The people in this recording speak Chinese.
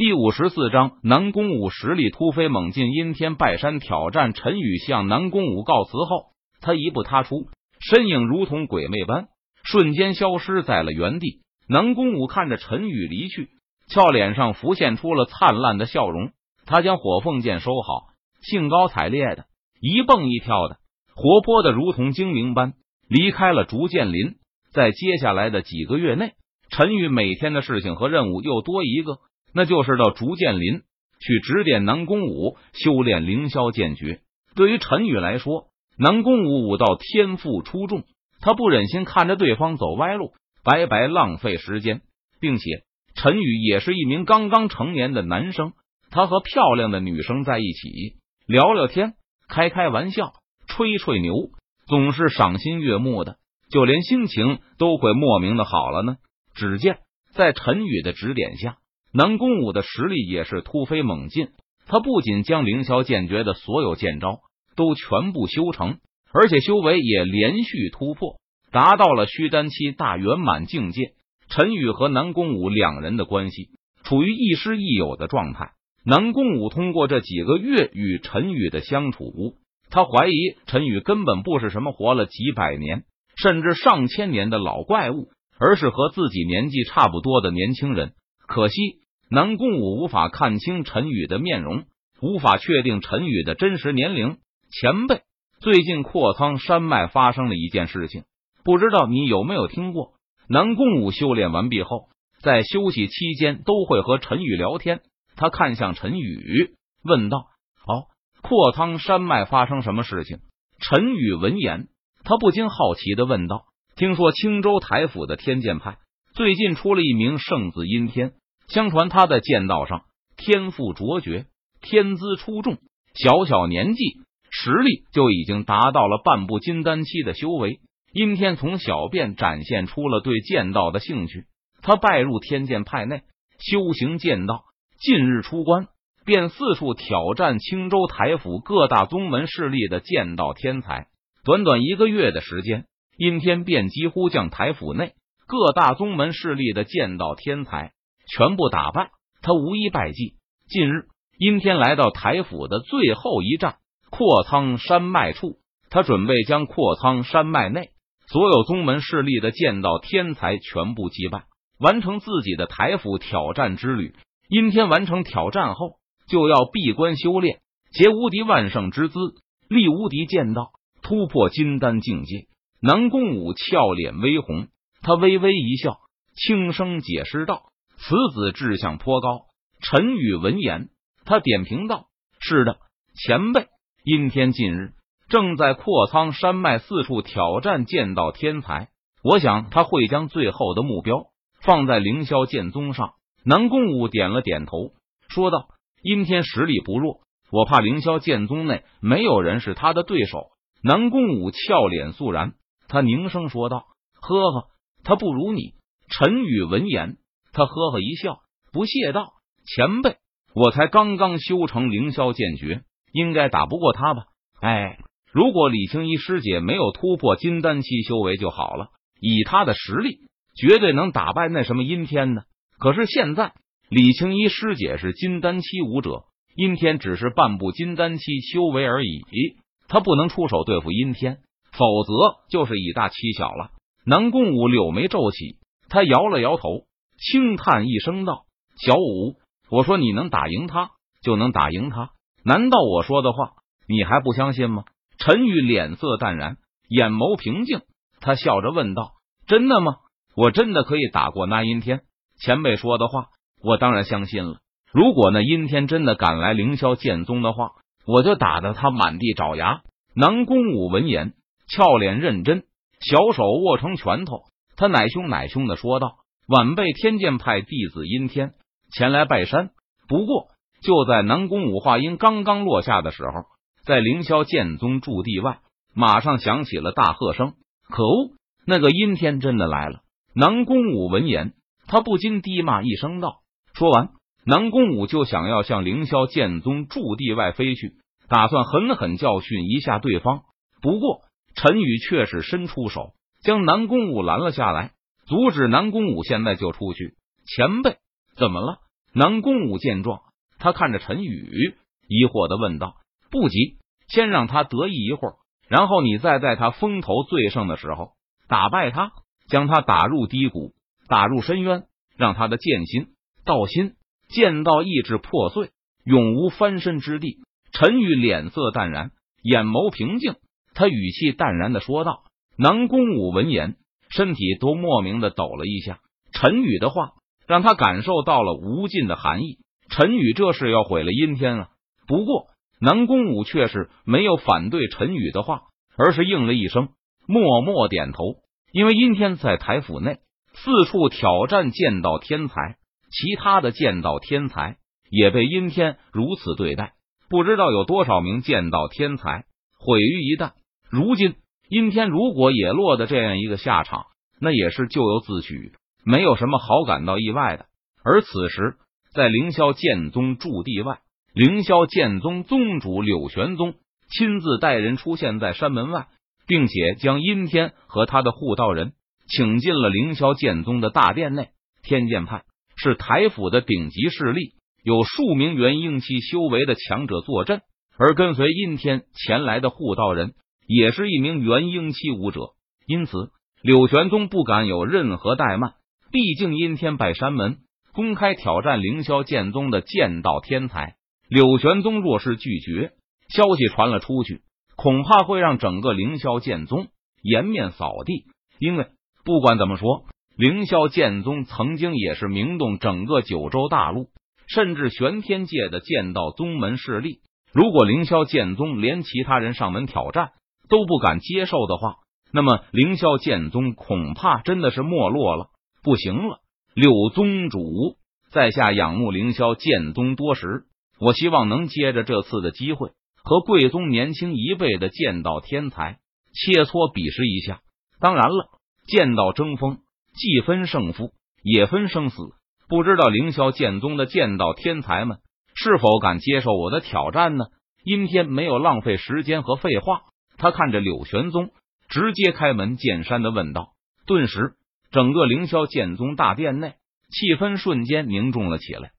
第五十四章，南宫武实力突飞猛进。阴天拜山挑战陈宇向南宫武告辞后，他一步踏出，身影如同鬼魅般，瞬间消失在了原地。南宫武看着陈宇离去，俏脸上浮现出了灿烂的笑容。他将火凤剑收好，兴高采烈的一蹦一跳的，活泼的如同精灵般离开了竹剑林。在接下来的几个月内，陈宇每天的事情和任务又多一个。那就是到竹剑林去指点南宫武修炼凌霄剑诀。对于陈宇来说，南宫武武道天赋出众，他不忍心看着对方走歪路，白白浪费时间。并且，陈宇也是一名刚刚成年的男生，他和漂亮的女生在一起聊聊天、开开玩笑、吹吹牛，总是赏心悦目的，就连心情都会莫名的好了呢。只见在陈宇的指点下。南宫武的实力也是突飞猛进，他不仅将凌霄剑诀的所有剑招都全部修成，而且修为也连续突破，达到了虚丹期大圆满境界。陈宇和南宫武两人的关系处于亦师亦友的状态。南宫武通过这几个月与陈宇的相处，他怀疑陈宇根本不是什么活了几百年甚至上千年的老怪物，而是和自己年纪差不多的年轻人。可惜。南宫武无法看清陈宇的面容，无法确定陈宇的真实年龄。前辈，最近阔苍山脉发生了一件事情，不知道你有没有听过？南宫武修炼完毕后，在休息期间都会和陈宇聊天。他看向陈宇，问道：“哦，阔苍山脉发生什么事情？”陈宇闻言，他不禁好奇的问道：“听说青州台府的天剑派最近出了一名圣子阴天。”相传他在剑道上天赋卓绝，天资出众，小小年纪实力就已经达到了半步金丹期的修为。阴天从小便展现出了对剑道的兴趣，他拜入天剑派内修行剑道。近日出关，便四处挑战青州台府各大宗门势力的剑道天才。短短一个月的时间，阴天便几乎将台府内各大宗门势力的剑道天才。全部打败，他无一败绩。近日，阴天来到台府的最后一站阔苍山脉处，他准备将阔苍山脉内所有宗门势力的剑道天才全部击败，完成自己的台府挑战之旅。阴天完成挑战后，就要闭关修炼，结无敌万圣之姿，立无敌剑道，突破金丹境界。南宫武俏脸微红，他微微一笑，轻声解释道。此子志向颇高。陈宇闻言，他点评道：“是的，前辈。阴天近日正在阔苍山脉四处挑战剑道天才，我想他会将最后的目标放在凌霄剑宗上。”南宫武点了点头，说道：“阴天实力不弱，我怕凌霄剑宗内没有人是他的对手。”南宫武俏脸肃然，他凝声说道：“呵呵，他不如你。”陈宇闻言。他呵呵一笑，不屑道：“前辈，我才刚刚修成凌霄剑诀，应该打不过他吧？哎，如果李青衣师姐没有突破金丹期修为就好了，以他的实力，绝对能打败那什么阴天呢。可是现在，李青衣师姐是金丹期武者，阴天只是半步金丹期修为而已，他不能出手对付阴天，否则就是以大欺小了。”南宫武柳眉皱起，他摇了摇头。轻叹一声道：“小五，我说你能打赢他，就能打赢他。难道我说的话你还不相信吗？”陈宇脸色淡然，眼眸平静，他笑着问道：“真的吗？我真的可以打过那阴天？前辈说的话，我当然相信了。如果那阴天真的赶来凌霄剑宗的话，我就打得他满地找牙。”南宫武闻言，俏脸认真，小手握成拳头，他奶凶奶凶的说道。晚辈天剑派弟子阴天前来拜山，不过就在南宫武话音刚刚落下的时候，在凌霄剑宗驻地外，马上响起了大喝声。可恶，那个阴天真的来了！南宫武闻言，他不禁低骂一声道：“说完，南宫武就想要向凌霄剑宗驻地外飞去，打算狠狠教训一下对方。不过陈宇却是伸出手，将南宫武拦了下来。阻止南宫武现在就出去，前辈怎么了？南宫武见状，他看着陈宇，疑惑的问道：“不急，先让他得意一会儿，然后你再在他风头最盛的时候打败他，将他打入低谷，打入深渊，让他的剑心、道心、剑道意志破碎，永无翻身之地。”陈宇脸色淡然，眼眸平静，他语气淡然的说道。南宫武闻言，身体都莫名的抖了一下。陈宇的话让他感受到了无尽的寒意。陈宇这是要毁了阴天了。不过南宫武却是没有反对陈宇的话，而是应了一声，默默点头。因为阴天在台府内四处挑战剑道天才，其他的剑道天才也被阴天如此对待，不知道有多少名剑道天才毁于一旦。如今。阴天如果也落得这样一个下场，那也是咎由自取，没有什么好感到意外的。而此时，在凌霄剑宗驻地外，凌霄剑宗宗主柳玄宗亲自带人出现在山门外，并且将阴天和他的护道人请进了凌霄剑宗的大殿内。天剑派是台府的顶级势力，有数名元婴期修为的强者坐镇，而跟随阴天前来的护道人。也是一名元婴期武者，因此柳玄宗不敢有任何怠慢。毕竟阴天拜山门公开挑战凌霄剑宗的剑道天才，柳玄宗若是拒绝，消息传了出去，恐怕会让整个凌霄剑宗颜面扫地。因为不管怎么说，凌霄剑宗曾经也是名动整个九州大陆，甚至玄天界的剑道宗门势力。如果凌霄剑宗连其他人上门挑战，都不敢接受的话，那么凌霄剑宗恐怕真的是没落了，不行了。柳宗主在下仰慕凌霄剑宗多时，我希望能接着这次的机会，和贵宗年轻一辈的剑道天才切磋比试一下。当然了，剑道争锋既分胜负，也分生死。不知道凌霄剑宗的剑道天才们是否敢接受我的挑战呢？阴天没有浪费时间和废话。他看着柳玄宗，直接开门见山的问道。顿时，整个凌霄剑宗大殿内气氛瞬间凝重了起来。